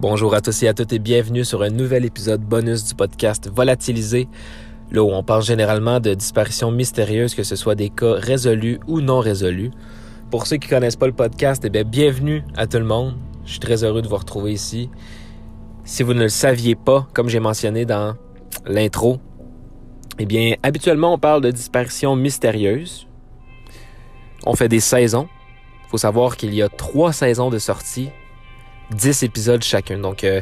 Bonjour à tous et à toutes et bienvenue sur un nouvel épisode bonus du podcast Volatilisé, là où on parle généralement de disparitions mystérieuses, que ce soit des cas résolus ou non résolus. Pour ceux qui connaissent pas le podcast, eh bien, bienvenue à tout le monde. Je suis très heureux de vous retrouver ici. Si vous ne le saviez pas, comme j'ai mentionné dans l'intro, eh bien, habituellement, on parle de disparitions mystérieuses. On fait des saisons. Il faut savoir qu'il y a trois saisons de sortie, dix épisodes chacun. Donc, euh,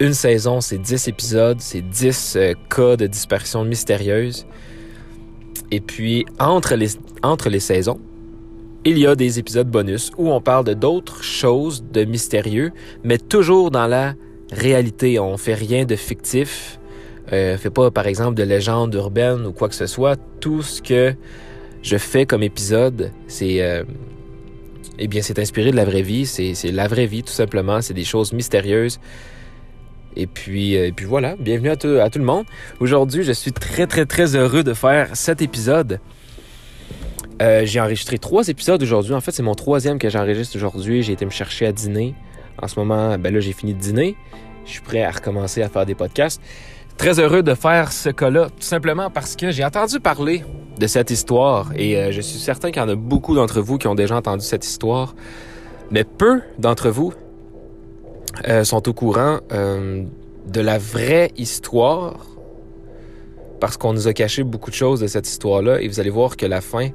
une saison, c'est dix épisodes, c'est dix euh, cas de disparitions mystérieuses. Et puis, entre les, entre les saisons, il y a des épisodes bonus où on parle de d'autres choses de mystérieux, mais toujours dans la réalité. On fait rien de fictif. Euh, fait pas, par exemple, de légende urbaine ou quoi que ce soit. Tout ce que je fais comme épisode, c'est euh, eh bien, c'est inspiré de la vraie vie. C'est la vraie vie, tout simplement. C'est des choses mystérieuses. Et puis, euh, et puis voilà, bienvenue à tout, le monde. Aujourd'hui, je suis très, très, très heureux de faire cet épisode. Euh, j'ai enregistré trois épisodes aujourd'hui. En fait, c'est mon troisième que j'enregistre aujourd'hui. J'ai été me chercher à dîner. En ce moment, ben là, j'ai fini de dîner. Je suis prêt à recommencer à faire des podcasts. Très heureux de faire ce cas-là, tout simplement parce que j'ai entendu parler de cette histoire et euh, je suis certain qu'il y en a beaucoup d'entre vous qui ont déjà entendu cette histoire, mais peu d'entre vous euh, sont au courant euh, de la vraie histoire parce qu'on nous a caché beaucoup de choses de cette histoire-là et vous allez voir que la fin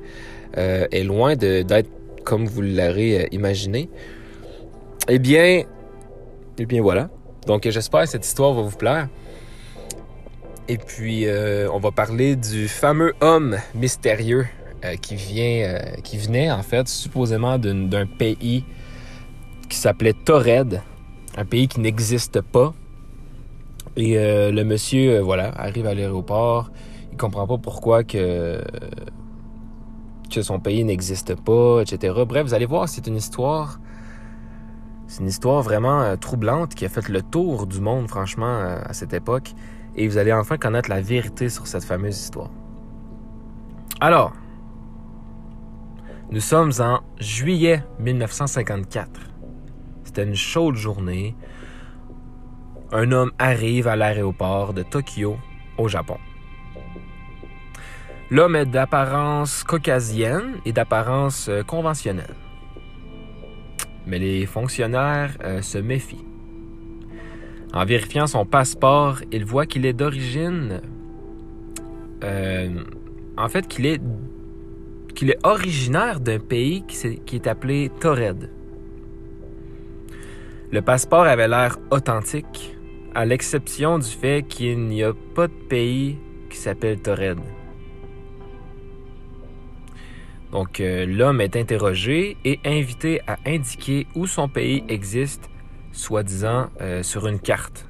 est loin d'être comme vous l'aurez imaginé. Eh bien, eh bien voilà. Donc j'espère que cette histoire va vous plaire. Et puis euh, on va parler du fameux homme mystérieux euh, qui vient, euh, qui venait en fait supposément d'un pays qui s'appelait Tored, un pays qui n'existe pas. Et le monsieur, voilà, arrive à l'aéroport. Il comprend pas pourquoi que que son pays n'existe pas, etc. Bref, vous allez voir, c'est une histoire. C'est une histoire vraiment troublante qui a fait le tour du monde, franchement, à cette époque. Et vous allez enfin connaître la vérité sur cette fameuse histoire. Alors, nous sommes en juillet 1954. C'était une chaude journée. Un homme arrive à l'aéroport de Tokyo, au Japon. L'homme est d'apparence caucasienne et d'apparence euh, conventionnelle. Mais les fonctionnaires euh, se méfient. En vérifiant son passeport, ils voient qu'il est d'origine... euh, en fait, qu'il est, qu'il est originaire d'un pays qui, est appelé Tored. Le passeport avait l'air authentique, à l'exception du fait qu'il n'y a pas de pays qui s'appelle Tored. Donc, euh, l'homme est interrogé et invité à indiquer où son pays existe, soi-disant euh, sur une carte.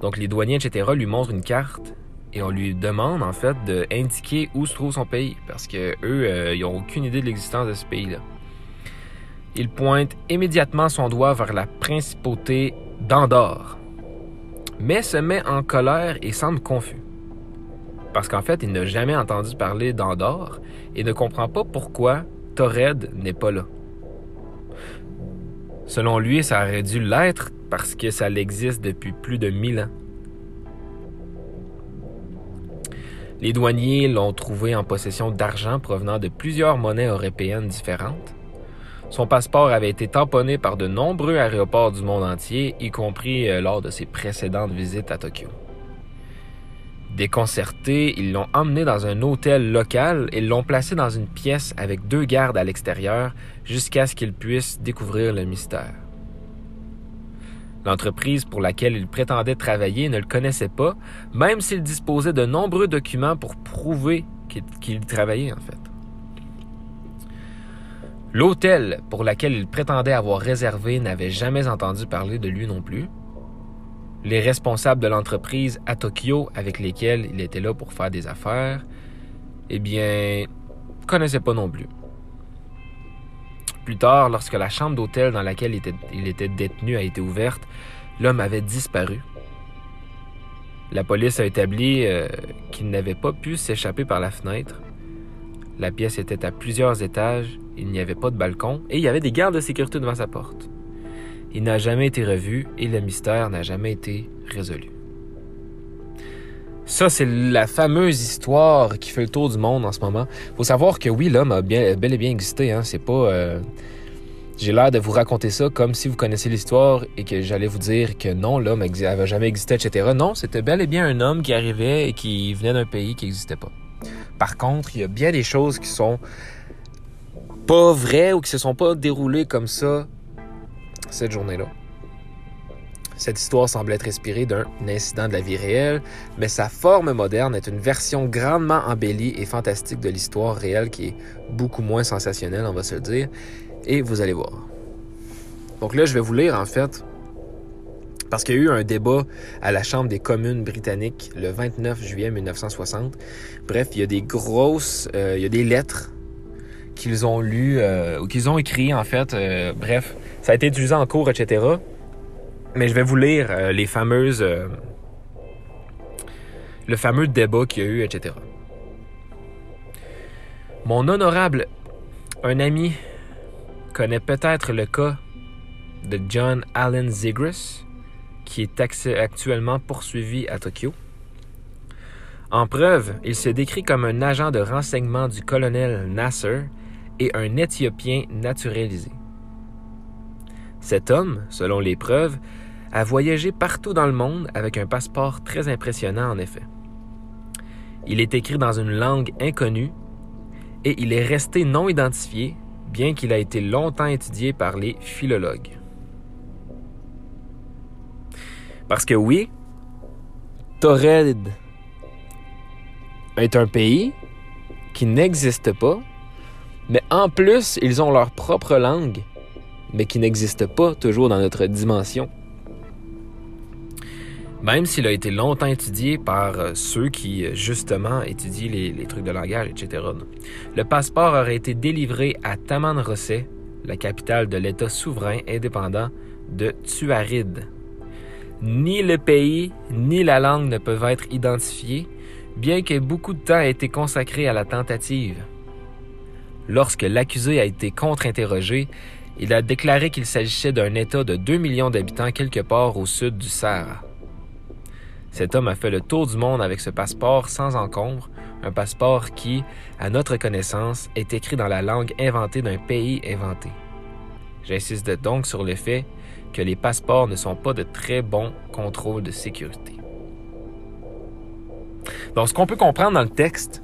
Donc, les douaniers, etc., lui montrent une carte et on lui demande, en fait, d'indiquer où se trouve son pays parce que eux, euh, ils n'ont aucune idée de l'existence de ce pays-là. Il pointe immédiatement son doigt vers la principauté d'Andorre, mais se met en colère et semble confus. Parce qu'en fait, il n'a jamais entendu parler d'Andorre et ne comprend pas pourquoi Tored n'est pas là. Selon lui, ça aurait dû l'être parce que ça l'existe depuis plus de 1000 ans. Les douaniers l'ont trouvé en possession d'argent provenant de plusieurs monnaies européennes différentes. Son passeport avait été tamponné par de nombreux aéroports du monde entier, y compris euh, lors de ses précédentes visites à Tokyo. Déconcertés, ils l'ont emmené dans un hôtel local et l'ont placé dans une pièce avec deux gardes à l'extérieur jusqu'à ce qu'il puisse découvrir le mystère. L'entreprise pour laquelle il prétendait travailler ne le connaissait pas, même s'il disposait de nombreux documents pour prouver qu'il qu'il travaillait en fait. L'hôtel pour lequel il prétendait avoir réservé n'avait jamais entendu parler de lui non plus. Les responsables de l'entreprise à Tokyo avec lesquels il était là pour faire des affaires, eh bien, connaissaient pas non plus. Plus tard, lorsque la chambre d'hôtel dans laquelle il était, détenu a été ouverte, l'homme avait disparu. La police a établi euh, qu'il n'avait pas pu s'échapper par la fenêtre. La pièce était à plusieurs étages, il n'y avait pas de balcon et il y avait des gardes de sécurité devant sa porte. Il n'a jamais été revu et le mystère n'a jamais été résolu. Ça, c'est la fameuse histoire qui fait le tour du monde en ce moment. faut savoir que oui, l'homme a bel et bien existé. Hein. C'est pas. Euh, j'ai l'air de vous raconter ça comme si vous connaissez l'histoire et que j'allais vous dire que non, l'homme n'avait jamais existé, etc. Non, c'était bel et bien un homme qui arrivait et qui venait d'un pays qui n'existait pas. Par contre, il y a bien des choses qui sont pas vraies ou qui se sont pas déroulées comme ça cette journée-là. Cette histoire semble être inspirée d'un incident de la vie réelle, mais sa forme moderne est une version grandement embellie et fantastique de l'histoire réelle qui est beaucoup moins sensationnelle, on va se le dire, et vous allez voir. Donc là, je vais vous lire en fait, parce qu'il y a eu un débat à la Chambre des communes britanniques le 29 juillet 1960. Bref, il y a des grosses, euh, il y a des lettres qu'ils ont lues euh, ou qu'ils ont écrites en fait. Euh, bref, ça a été utilisé en cours, etc. Mais je vais vous lire euh, les fameuses. Euh, le fameux débat qu'il y a eu, etc. Mon honorable, un ami, connaît peut-être le cas de John Allen Zigris, qui est actuellement poursuivi à Tokyo. En preuve, il se décrit comme un agent de renseignement du colonel Nasser et un Éthiopien naturalisé. Cet homme, selon les preuves, a voyagé partout dans le monde avec un passeport très impressionnant en effet. Il est écrit dans une langue inconnue et il est resté non identifié, bien qu'il a été longtemps étudié par les philologues. Parce que oui, Torred est un pays qui n'existe pas, mais en plus, ils ont leur propre langue, mais qui n'existe pas toujours dans notre dimension même s'il a été longtemps étudié par euh, ceux qui, euh, justement, étudient les, trucs de langage, etc. Le passeport aurait été délivré à Tamanrosset, la capitale de l'État souverain indépendant de Tuaride. Ni le pays ni la langue ne peuvent être identifiés, bien que beaucoup de temps ait été consacré à la tentative. Lorsque l'accusé a été contre-interrogé, il a déclaré qu'il s'agissait d'un État de 2 millions d'habitants quelque part au sud du Sahara. Cet homme a fait le tour du monde avec ce passeport sans encombre, un passeport qui, à notre connaissance, est écrit dans la langue inventée d'un pays inventé. J'insiste donc sur le fait que les passeports ne sont pas de très bons contrôles de sécurité. Donc, ce qu'on peut comprendre dans le texte,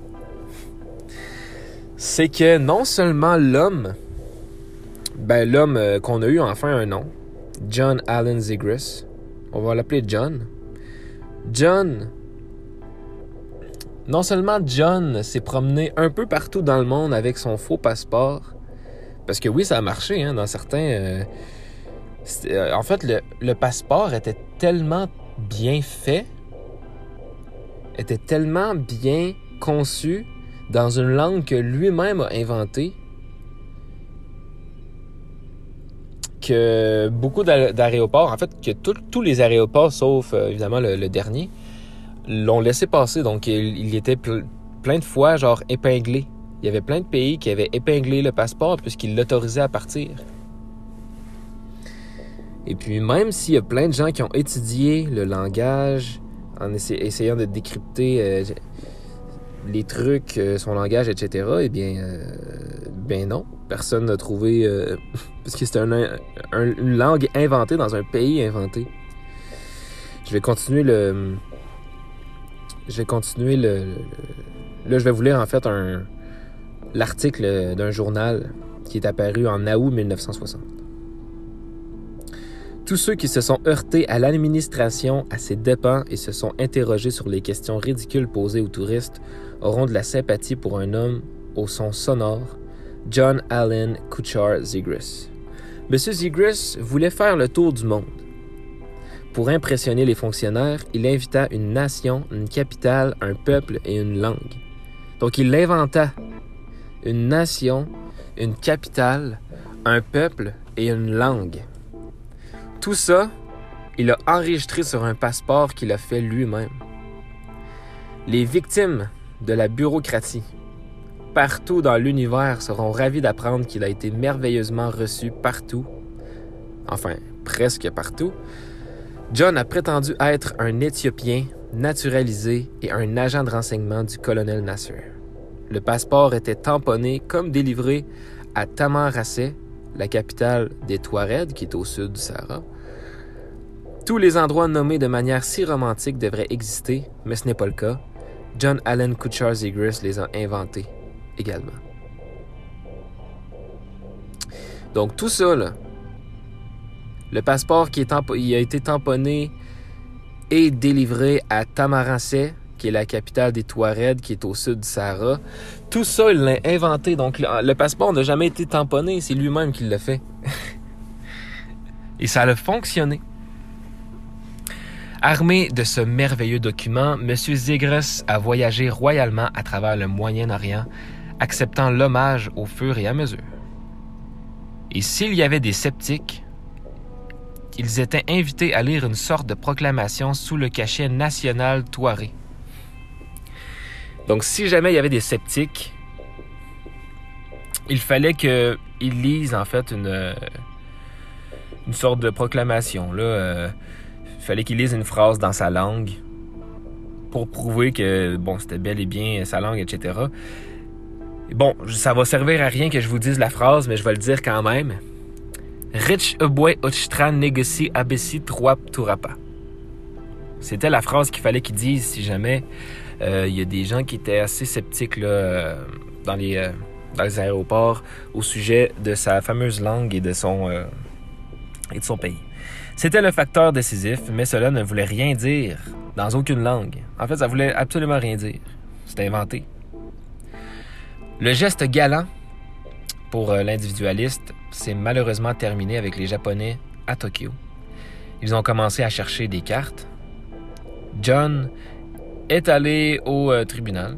c'est que non seulement l'homme, ben l'homme euh, qu'on a eu enfin un nom, John Allen Zigris, on va l'appeler John, John, non seulement John s'est promené un peu partout dans le monde avec son faux passeport, parce que oui, ça a marché hein, dans certains... Euh, euh, en fait, le, passeport était tellement bien fait, était tellement bien conçu dans une langue que lui-même a inventée, que beaucoup d'aéroports, en fait, que tous les aéroports, sauf euh, évidemment le, dernier, l'ont laissé passer. Donc, il, était plein de fois, genre, épinglé. Il y avait plein de pays qui avaient épinglé le passeport puisqu'ils l'autorisaient à partir. Et puis, même s'il y a plein de gens qui ont étudié le langage en essayant de décrypter euh, les trucs, euh, son langage, etc., eh bien, ben non. Personne n'a trouvé. Euh, parce que c'était une langue inventée dans un pays inventé. Je vais continuer le. Je vais continuer le. là, je vais vous lire en fait un l'article d'un journal qui est apparu en août 1960. Tous ceux qui se sont heurtés à l'administration à ses dépens et se sont interrogés sur les questions ridicules posées aux touristes auront de la sympathie pour un homme au son sonore John Allen Kuchar Zigris. Monsieur Zigris voulait faire le tour du monde. Pour impressionner les fonctionnaires, il invita une nation, une capitale, un peuple et une langue. Donc il inventa une nation, une capitale, un peuple et une langue. Tout ça, il a enregistré sur un passeport qu'il a fait lui-même. Les victimes de la bureaucratie, partout dans l'univers seront ravis d'apprendre qu'il a été merveilleusement reçu partout enfin presque partout, John a prétendu être un Éthiopien naturalisé et un agent de renseignement du colonel Nasser. Le passeport était tamponné comme délivré à Tamanrasset, la capitale des Touaregs, qui est au sud du Sahara. Tous les endroits nommés de manière si romantique devraient exister, mais ce n'est pas le cas. John Allen Kuchar Zigris les a inventés également. Donc tout ça, là, le passeport qui a été tamponné et délivré à Tamanrasset, qui est la capitale des Touaregs, qui est au sud du Sahara. Tout ça, il l'a inventé. Donc, le, passeport n'a jamais été tamponné. C'est lui-même qui l'a fait. Et ça a fonctionné. Armé de ce merveilleux document, M. Zegres a voyagé royalement à travers le Moyen-Orient, acceptant l'hommage au fur et à mesure. Et s'il y avait des sceptiques, ils étaient invités à lire une sorte de proclamation sous le cachet national Touareg. Donc, si jamais il y avait des sceptiques, il fallait qu'ils lisent en fait une, une sorte de proclamation. Euh, fallait qu'ils lisent une phrase dans sa langue pour prouver que bon, c'était bel et bien sa langue, etc. Bon, ça va servir à rien que je vous dise la phrase, mais je vais le dire quand même. Rich Ubwe Ochitran Negoci Abessi Trois Turapa. C'était la phrase qu'il fallait qu'ils disent si jamais euh, il y a des gens qui étaient assez sceptiques euh, dans, les, euh, dans les aéroports au sujet de sa fameuse langue et et de son pays. C'était le facteur décisif, mais cela ne voulait rien dire dans aucune langue. En fait, ça voulait absolument rien dire. C'était inventé. Le geste galant pour l'individualiste s'est malheureusement terminé avec les Japonais à Tokyo. Ils ont commencé à chercher des cartes. John est allé au euh, tribunal.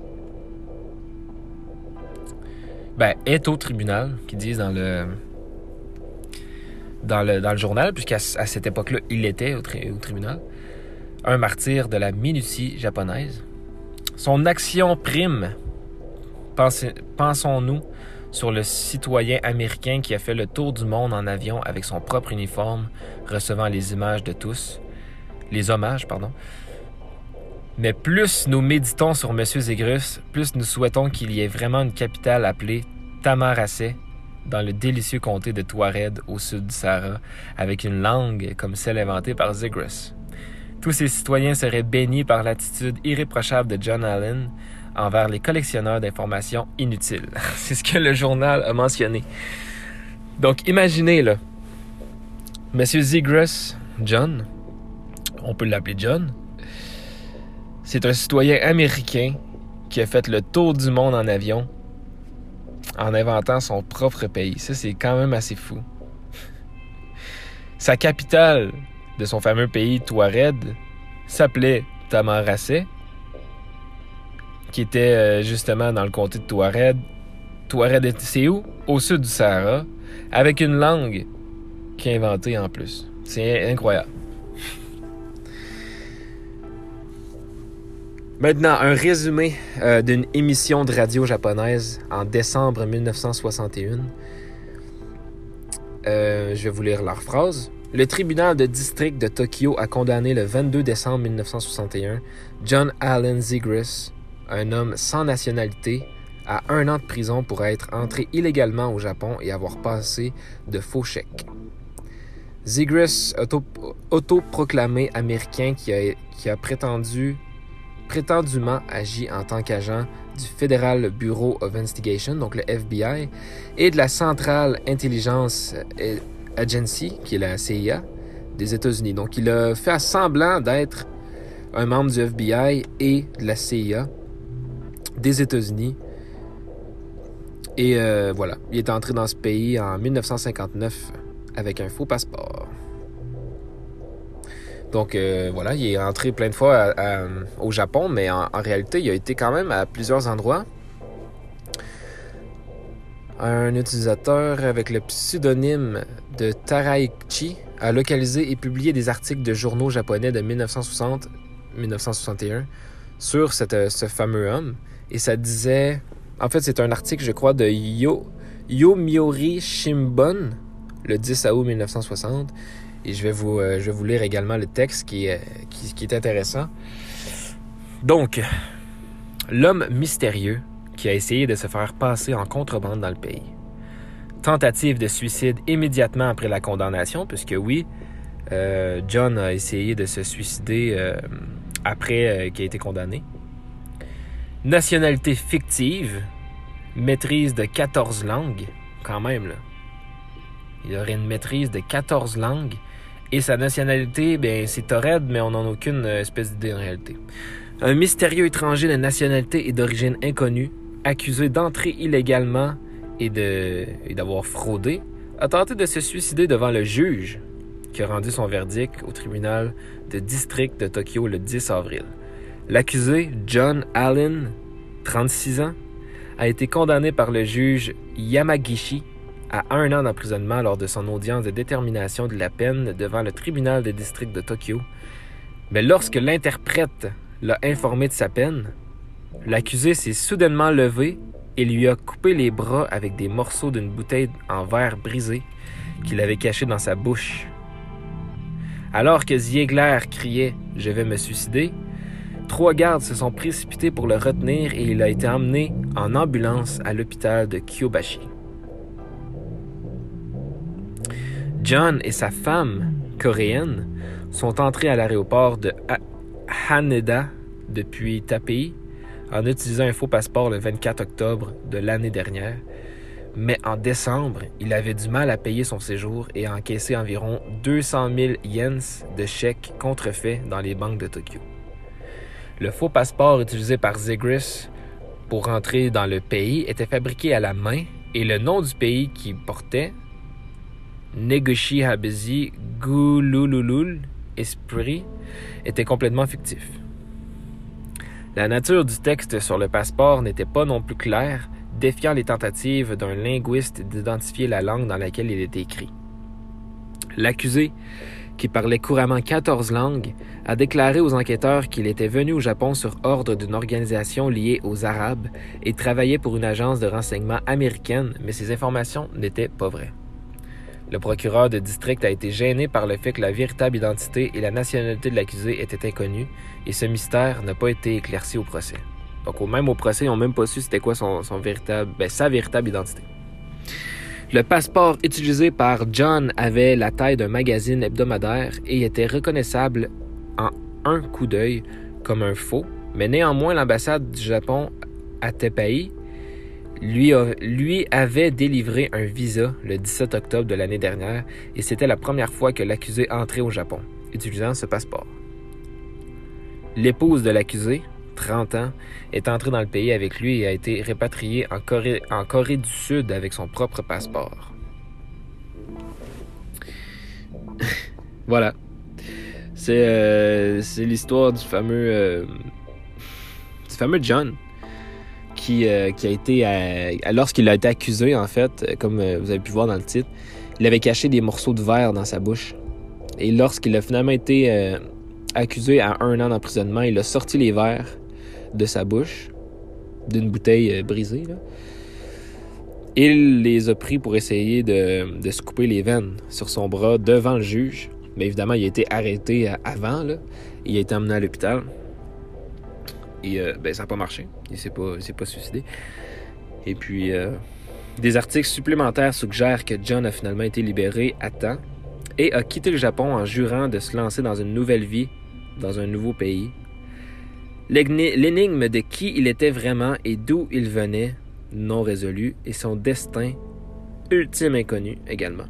Ben, est au tribunal, qu'ils disent dans le, dans le, dans le journal, puisqu'à cette époque-là, il était au, tribunal. Un martyr de la minutie japonaise. Son action prime, pensons-nous, sur le citoyen américain qui a fait le tour du monde en avion avec son propre uniforme, recevant les images de tous, les hommages, pardon, mais plus nous méditons sur M. Zégrus, plus nous souhaitons qu'il y ait vraiment une capitale appelée Tamaracé, dans le délicieux comté de Touareg au sud du Sahara, avec une langue comme celle inventée par Zégrus. Tous ces citoyens seraient bénis par l'attitude irréprochable de John Allen envers les collectionneurs d'informations inutiles. C'est ce que le journal a mentionné. Donc imaginez là, M. Zégrus, John, on peut l'appeler John, c'est un citoyen américain qui a fait le tour du monde en avion en inventant son propre pays. Ça, c'est quand même assez fou. Sa capitale de son fameux pays, Touareg, s'appelait Tamanrasset, qui était euh, justement dans le comté de Touareg. Touareg, c'est où? Au sud du Sahara, avec une langue qui est inventée en plus. C'est incroyable. Maintenant, un résumé euh, d'une émission de radio japonaise en décembre 1961. Euh, je vais vous lire leur phrase. Le tribunal de district de Tokyo a condamné le 22 décembre 1961 John Allen Zigris, un homme sans nationalité, à un an de prison pour être entré illégalement au Japon et avoir passé de faux chèques. Zigris, autoproclamé américain qui a, qui a prétendu prétendument agit en tant qu'agent du Federal Bureau of Investigation, donc le FBI, et de la Central Intelligence Agency, qui est la CIA des États-Unis. Donc il a fait semblant d'être un membre du FBI et de la CIA des États-Unis. Et euh, voilà, il est entré dans ce pays en 1959 avec un faux passeport. Donc euh, voilà, il est entré plein de fois au Japon, mais en, réalité, il a été quand même à plusieurs endroits. Un utilisateur avec le pseudonyme de Taraichi a localisé et publié des articles de journaux japonais de 1960-1961 sur cette, ce fameux homme. Et ça disait... En fait, c'est un article, je crois, de Yo, Yomiuri Shimbun, le 10 août 1960. Et je vais vous, je vais vous lire également le texte qui, est intéressant. Donc, l'homme mystérieux qui a essayé de se faire passer en contrebande dans le pays. Tentative de suicide immédiatement après la condamnation, puisque oui, euh, John a essayé de se suicider euh, après euh, qu'il ait été condamné. Nationalité fictive, maîtrise de 14 langues, quand même. Il aurait une maîtrise de 14 langues et sa nationalité, ben c'est Torred, mais on n'en a aucune espèce d'idée en réalité. Un mystérieux étranger de nationalité et d'origine inconnue accusé d'entrer illégalement et d'avoir fraudé, a tenté de se suicider devant le juge qui a rendu son verdict au tribunal de district de Tokyo le 10 avril. L'accusé, John Allen, 36 ans, a été condamné par le juge Yamagishi à un an d'emprisonnement lors de son audience de détermination de la peine devant le tribunal de district de Tokyo. Mais lorsque l'interprète l'a informé de sa peine, L'accusé s'est soudainement levé et lui a coupé les bras avec des morceaux d'une bouteille en verre brisée qu'il avait cachée dans sa bouche. Alors que Ziegler criait Je vais me suicider, trois gardes se sont précipités pour le retenir et il a été emmené en ambulance à l'hôpital de Kyobashi. John et sa femme, coréenne, sont entrés à l'aéroport de Haneda depuis Tapei en utilisant un faux passeport le 24 octobre de l'année dernière, mais en décembre, il avait du mal à payer son séjour et a encaissé environ 200 000 yens de chèques contrefaits dans les banques de Tokyo. Le faux passeport utilisé par Zigris pour rentrer dans le pays était fabriqué à la main et le nom du pays qu'il portait, Negoshi Habezi Gulululul Esprit, était complètement fictif. La nature du texte sur le passeport n'était pas non plus claire, défiant les tentatives d'un linguiste d'identifier la langue dans laquelle il était écrit. L'accusé, qui parlait couramment 14 langues, a déclaré aux enquêteurs qu'il était venu au Japon sur ordre d'une organisation liée aux Arabes et travaillait pour une agence de renseignement américaine, mais ces informations n'étaient pas vraies. Le procureur de district a été gêné par le fait que la véritable identité et la nationalité de l'accusé étaient inconnues et ce mystère n'a pas été éclairci au procès. Donc, même au procès, ils n'ont même pas su c'était quoi ben, sa véritable identité. Le passeport utilisé par John avait la taille d'un magazine hebdomadaire et était reconnaissable en un coup d'œil comme un faux, mais néanmoins l'ambassade du Japon à Tepai lui, avait délivré un visa le 17 octobre de l'année dernière et c'était la première fois que l'accusé entrait au Japon, utilisant ce passeport. L'épouse de l'accusé, 30 ans, est entrée dans le pays avec lui et a été répatriée en Corée, en Corée du Sud avec son propre passeport. voilà. Euh, c'est l'histoire du fameux euh, du fameux John euh, qui, a été, euh, lorsqu'il a été accusé, en fait, euh, comme vous avez pu voir dans le titre, il avait caché des morceaux de verre dans sa bouche. Et lorsqu'il a finalement été accusé à un an d'emprisonnement, il a sorti les verres de sa bouche, d'une bouteille brisée. Il les a pris pour essayer de, se couper les veines sur son bras devant le juge. Mais évidemment, il a été arrêté avant. Il a été emmené à l'hôpital. Et euh, ben, ça n'a pas marché. Il s'est pas, suicidé. Et puis, euh, des articles supplémentaires suggèrent que John a finalement été libéré à temps et a quitté le Japon en jurant de se lancer dans une nouvelle vie dans un nouveau pays. L'énigme de qui il était vraiment et d'où il venait, non résolu, et son destin, ultime inconnu également.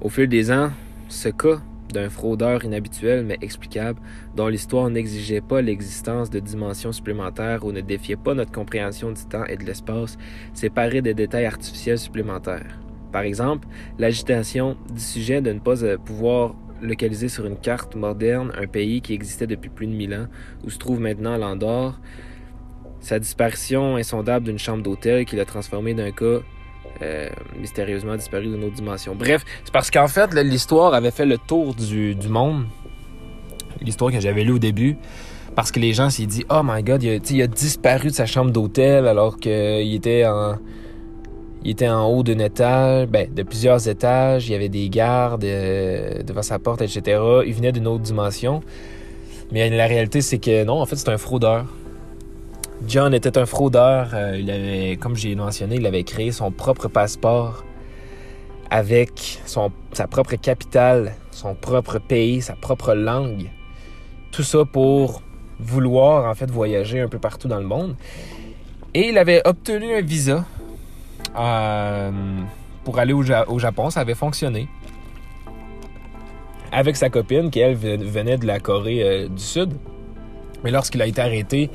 Au fil des ans, ce cas d'un fraudeur inhabituel mais explicable, dont l'histoire n'exigeait pas l'existence de dimensions supplémentaires ou ne défiait pas notre compréhension du temps et de l'espace, séparé des détails artificiels supplémentaires. Par exemple, l'agitation du sujet de ne pas euh, pouvoir localiser sur une carte moderne un pays qui existait depuis plus de mille ans, où se trouve maintenant l'Andorre, sa disparition insondable d'une chambre d'hôtel qui l'a transformé d'un cas euh, mystérieusement disparu d'une autre dimension. Bref, c'est parce qu'en fait, l'histoire avait fait le tour du, monde. L'histoire que j'avais lue au début. Parce que les gens s'est dit, oh my god, il a, disparu de sa chambre d'hôtel alors qu'il était en. Était en haut d'un étage, ben, de plusieurs étages. Il y avait des gardes euh, devant sa porte, etc. Il venait d'une autre dimension. Mais la réalité, c'est que non, en fait, c'est un fraudeur. John était un fraudeur. Euh, il avait, comme j'ai mentionné, il avait créé son propre passeport avec sa propre capitale, son propre pays, sa propre langue. Tout ça pour vouloir en fait voyager un peu partout dans le monde. Et il avait obtenu un visa euh, pour aller au, Japon. Ça avait fonctionné. Avec sa copine, qui elle venait de la Corée euh, du Sud. Mais lorsqu'il a été arrêté,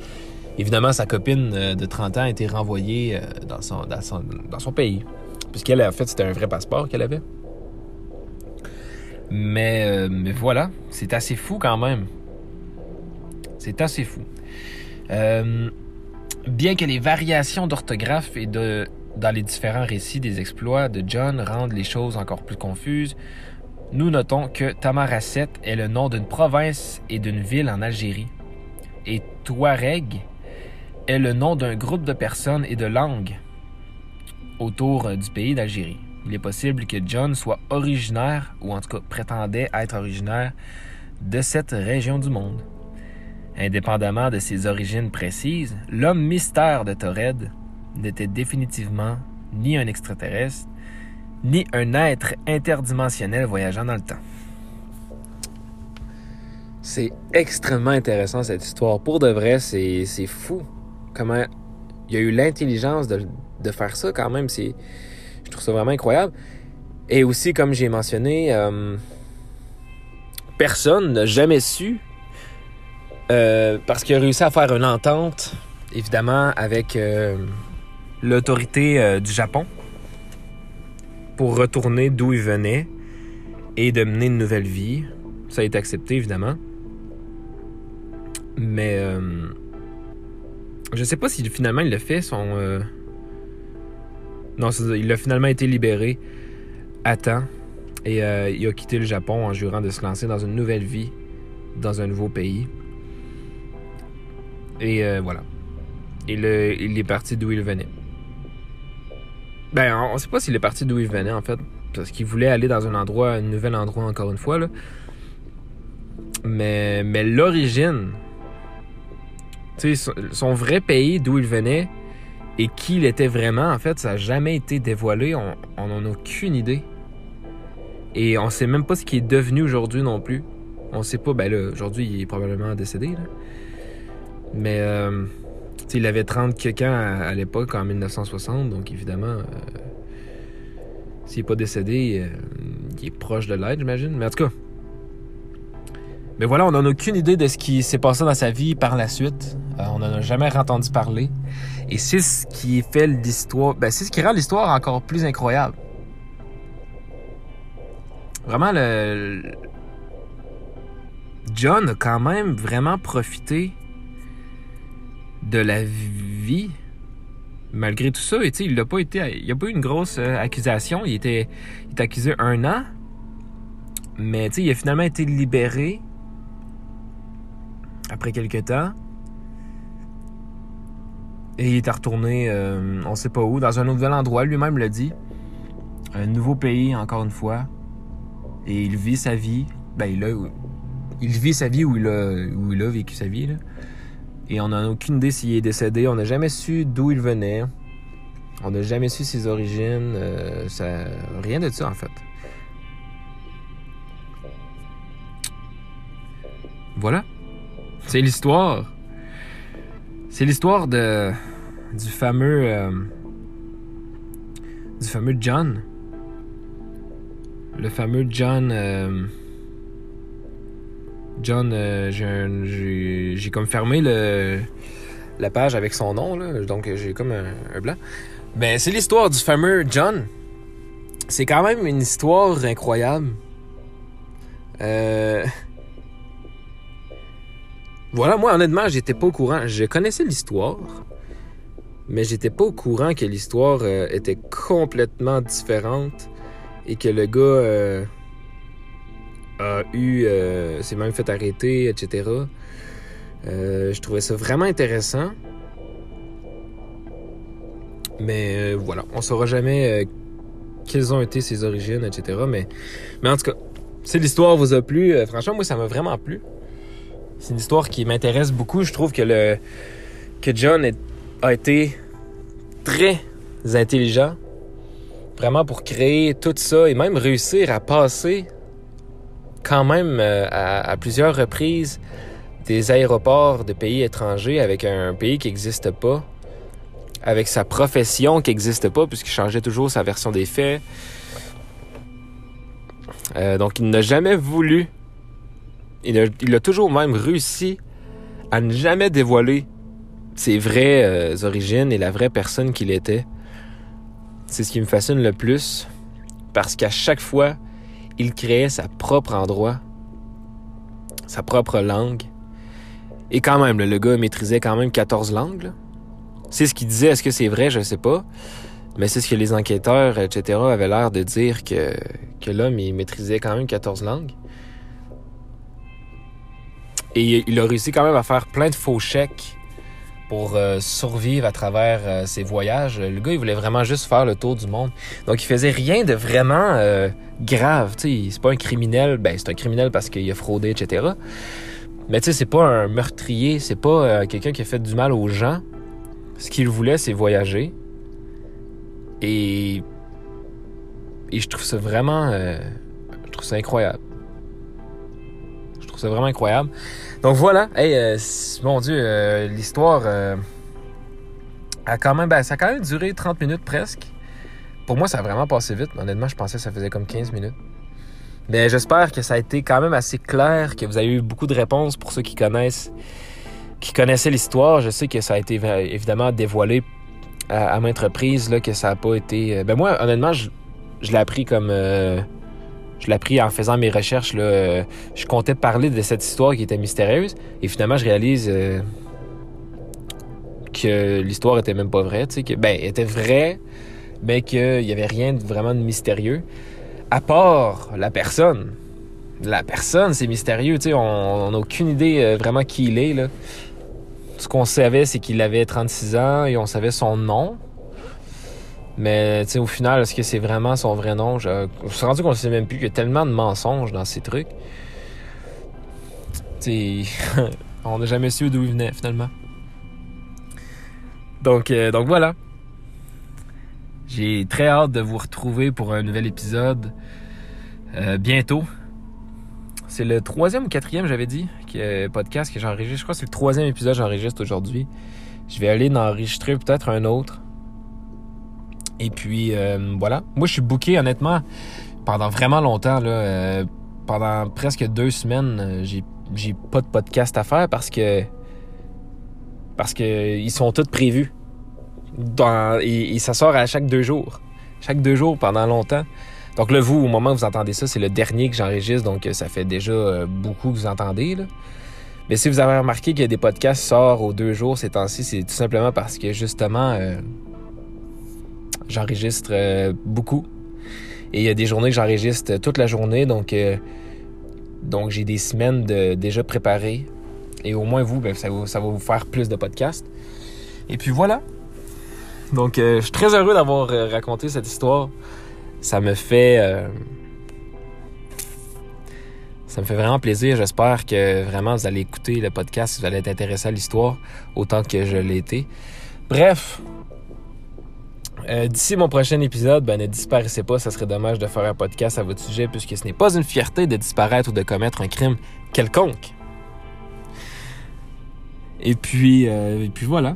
évidemment, sa copine euh, de 30 ans a été renvoyée dans son, dans son, pays. Puisqu'elle, en fait, c'était un vrai passeport qu'elle avait. Mais, mais voilà, c'est assez fou quand même. C'est assez fou. bien que les variations d'orthographe et de dans les différents récits des exploits de John rendent les choses encore plus confuses, nous notons que Tamaracet est le nom d'une province et d'une ville en Algérie, et Touareg est le nom d'un groupe de personnes et de langues autour euh, du pays d'Algérie. Il est possible que John soit originaire, ou en tout cas prétendait être originaire, de cette région du monde. Indépendamment de ses origines précises, l'homme mystère de Tored n'était définitivement ni un extraterrestre, ni un être interdimensionnel voyageant dans le temps. C'est extrêmement intéressant cette histoire. Pour de vrai, c'est fou. Comment il a eu l'intelligence de, faire ça quand même. Je trouve ça vraiment incroyable. Et aussi, comme j'ai mentionné, euh, personne n'a jamais su, euh, parce qu'il a réussi à faire une entente, évidemment, avec euh, l'autorité du Japon pour retourner d'où il venait et de mener une nouvelle vie. Ça a été accepté, évidemment. Mais je sais pas si finalement il l'a fait, son... Euh, non, il a finalement été libéré à temps et il a quitté le Japon en jurant de se lancer dans une nouvelle vie, dans un nouveau pays. Et voilà. il est parti d'où il venait. Ben, on sait pas s'il est parti d'où il venait, en fait. Parce qu'il voulait aller dans un endroit, un nouvel endroit, encore une fois, là. Mais, mais l'origine, son, vrai pays, d'où il venait, et qui il était vraiment, en fait, ça n'a jamais été dévoilé. On n'en a aucune idée. Et on sait même pas ce qu'il est devenu aujourd'hui non plus. On sait pas, ben là, aujourd'hui, il est probablement décédé, là. Mais, euh, il avait 30 quelqu'un à, l'époque, en 1960, donc évidemment, euh, s'il n'est pas décédé, euh, il est proche de l'aide, j'imagine. Mais en tout cas, mais voilà, on n'en a aucune idée de ce qui s'est passé dans sa vie par la suite. Euh, on n'en a jamais entendu parler. Et c'est ce qui fait l'histoire. Ben, c'est ce qui rend l'histoire encore plus incroyable. Vraiment, le. John a quand même vraiment profité de la vie malgré tout ça. Et il n'a pas été. Il a pas eu une grosse euh, accusation. Il était, il était accusé un an. Mais il a finalement été libéré après quelques temps. Et il est retourné, euh, on sait pas où, dans un nouvel endroit, lui-même l'a dit. Un nouveau pays, encore une fois. Et il vit sa vie. Ben, il, vit sa vie où il a, vécu sa vie. Là. Et on n'a aucune idée s'il est décédé. On n'a jamais su d'où il venait. On n'a jamais su ses origines. Euh. Rien de ça, en fait. Voilà. C'est l'histoire. C'est l'histoire de du fameux euh, du fameux John. Le fameux John euh, John, euh, j'ai comme fermé le, la page avec son nom, là, donc j'ai comme un, blanc. Ben, c'est l'histoire du fameux John. C'est quand même une histoire incroyable. Euh... Voilà, moi honnêtement, j'étais pas au courant. Je connaissais l'histoire, mais j'étais pas au courant que l'histoire euh, était complètement différente et que le gars euh, a eu, euh, s'est même fait arrêter, etc. Je trouvais ça vraiment intéressant. Mais voilà, on saura jamais quelles ont été ses origines, etc. Mais, mais en tout cas, si l'histoire vous a plu, franchement, moi, ça m'a vraiment plu. C'est une histoire qui m'intéresse beaucoup. Je trouve que le que John a été très intelligent, vraiment pour créer tout ça et même réussir à passer quand même euh, à, plusieurs reprises des aéroports de pays étrangers avec un pays qui n'existe pas, avec sa profession qui n'existe pas puisqu'il changeait toujours sa version des faits. Euh, donc il n'a jamais voulu, il a, toujours même réussi à ne jamais dévoiler ses vraies euh, origines et la vraie personne qu'il était. C'est ce qui me fascine le plus parce qu'à chaque fois, il créait sa propre endroit, sa propre langue. Et quand même, le gars maîtrisait quand même 14 langues. C'est ce qu'il disait, est-ce que c'est vrai, je ne sais pas. Mais c'est ce que les enquêteurs, etc., avaient l'air de dire que, que l'homme, il maîtrisait quand même 14 langues. Et il a réussi quand même à faire plein de faux chèques pour euh, survivre à travers euh, ses voyages. Le gars, il voulait vraiment juste faire le tour du monde. Donc, il faisait rien de vraiment euh, grave. C'est pas un criminel. Ben, c'est un criminel parce qu'il a fraudé, etc. Mais tu sais, c'est pas un meurtrier. C'est pas quelqu'un qui a fait du mal aux gens. Ce qu'il voulait, c'est voyager. Et... Je trouve ça vraiment... je incroyable. Ça vraiment incroyable. Donc voilà, hey, euh, mon Dieu, euh, l'histoire euh, a quand même, ben, ça a quand même duré 30 minutes presque. Pour moi, ça a vraiment passé vite. Honnêtement, je pensais que ça faisait comme 15 minutes. Mais j'espère que ça a été quand même assez clair, que vous avez eu beaucoup de réponses pour ceux qui connaissent, qui connaissaient l'histoire. Je sais que ça a été évidemment dévoilé à, maintes reprises, que ça n'a pas été. Ben moi, honnêtement, je, je l'ai appris comme je l'ai appris en faisant mes recherches. Là, je comptais parler de cette histoire qui était mystérieuse. Et finalement, je réalise euh, que l'histoire était même pas vraie. Que, ben, elle était vraie, mais qu'il n'y avait rien de vraiment de mystérieux. À part la personne. La personne, c'est mystérieux. On n'a aucune idée euh, vraiment qui il est. Là. Ce qu'on savait, c'est qu'il avait 36 ans et on savait son nom. Mais au final, est-ce que c'est vraiment son vrai nom? Je, je suis rendu qu'on ne sait même plus qu'il y a tellement de mensonges dans ces trucs. on n'a jamais su d'où il venait finalement. Donc, euh, donc voilà. J'ai très hâte de vous retrouver pour un nouvel épisode euh, bientôt. C'est le troisième ou quatrième, j'avais dit, que, podcast que j'enregistre. Je crois que c'est le troisième épisode que j'enregistre aujourd'hui. Je vais aller en enregistrer peut-être un autre. Et puis, euh, voilà. Moi, je suis booké, honnêtement, pendant vraiment longtemps. Là, euh, pendant presque deux semaines, euh, j'ai, j'ai pas de podcast à faire parce que. Parce que ils sont tous prévus. Et, ça sort à chaque deux jours. Chaque deux jours pendant longtemps. Donc là, vous, au moment où vous entendez ça, c'est le dernier que j'enregistre, donc ça fait déjà beaucoup que vous entendez. Là. Mais si vous avez remarqué qu'il y a des podcasts qui sortent aux deux jours ces temps-ci, c'est tout simplement parce que justement, J'enregistre euh, beaucoup. Et il y a des journées que j'enregistre toute la journée, donc, euh, donc j'ai des semaines déjà préparées. Et au moins vous, ben, ça, va, ça, va, vous faire plus de podcasts. Et puis voilà. Donc euh, je suis très heureux d'avoir raconté cette histoire. Ça me fait... ça me fait vraiment plaisir. J'espère que vraiment vous allez écouter le podcast, vous allez être intéressé à l'histoire autant que je l'ai été. Bref, euh, d'ici mon prochain épisode, ben, ne disparaissez pas, ça serait dommage de faire un podcast à votre sujet puisque ce n'est pas une fierté de disparaître ou de commettre un crime quelconque. Et puis, euh, et puis voilà.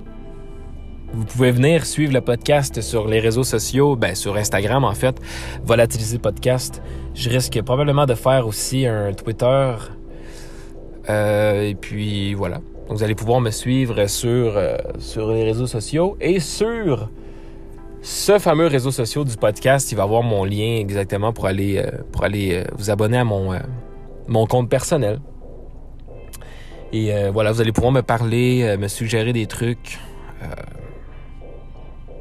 Vous pouvez venir suivre le podcast sur les réseaux sociaux, ben, sur Instagram en fait, Volatiliser Podcast. Je risque probablement de faire aussi un Twitter. Euh, et puis voilà. Donc vous allez pouvoir me suivre sur, sur les réseaux sociaux et sur ce fameux réseau social du podcast, il va avoir mon lien exactement pour aller, euh, pour aller euh, vous abonner à mon, euh, compte personnel. Et voilà, vous allez pouvoir me parler, me suggérer des trucs.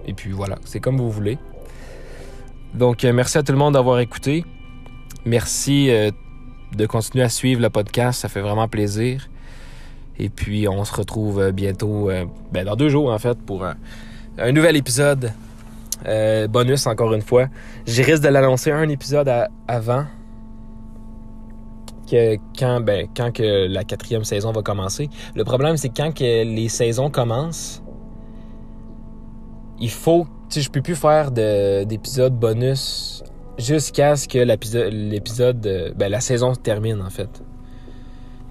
et puis voilà, c'est comme vous voulez. Donc merci à tout le monde d'avoir écouté. Merci de continuer à suivre le podcast, ça fait vraiment plaisir. Et puis on se retrouve bientôt, ben, dans deux jours en fait, pour un nouvel épisode Euh, bonus, encore une fois. J'ai risque de l'annoncer un épisode avant que quand, ben, quand la quatrième saison va commencer. Le problème, c'est quand que les saisons commencent, il faut... Tu sais, je peux plus faire d'épisodes bonus jusqu'à ce que l'épisode... Euh, ben, la saison termine, en fait.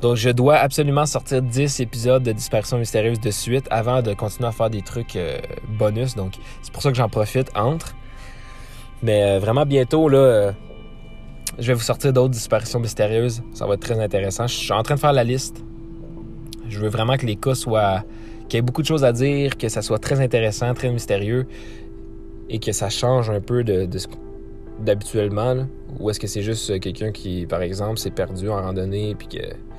Donc, je dois absolument sortir 10 épisodes de Disparition mystérieuse de suite avant de continuer à faire des trucs euh, bonus. Donc, c'est pour ça que j'en profite entre. Mais euh, vraiment, bientôt, là, euh, je vais vous sortir d'autres disparitions mystérieuses. Ça va être très intéressant. Je suis en train de faire la liste. Je veux vraiment que les cas soient. qu'il y ait beaucoup de choses à dire, que ça soit très intéressant, très mystérieux et que ça change un peu de, de d'habituellement. Ou est-ce que c'est juste quelqu'un qui, par exemple, s'est perdu en randonnée puis que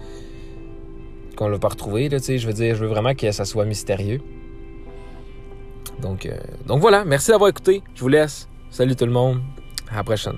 qu'on l'a pas retrouvé. Là, je veux dire, je veux vraiment que ça soit mystérieux. Donc, euh, donc voilà, merci d'avoir écouté. Je vous laisse. Salut tout le monde. À la prochaine.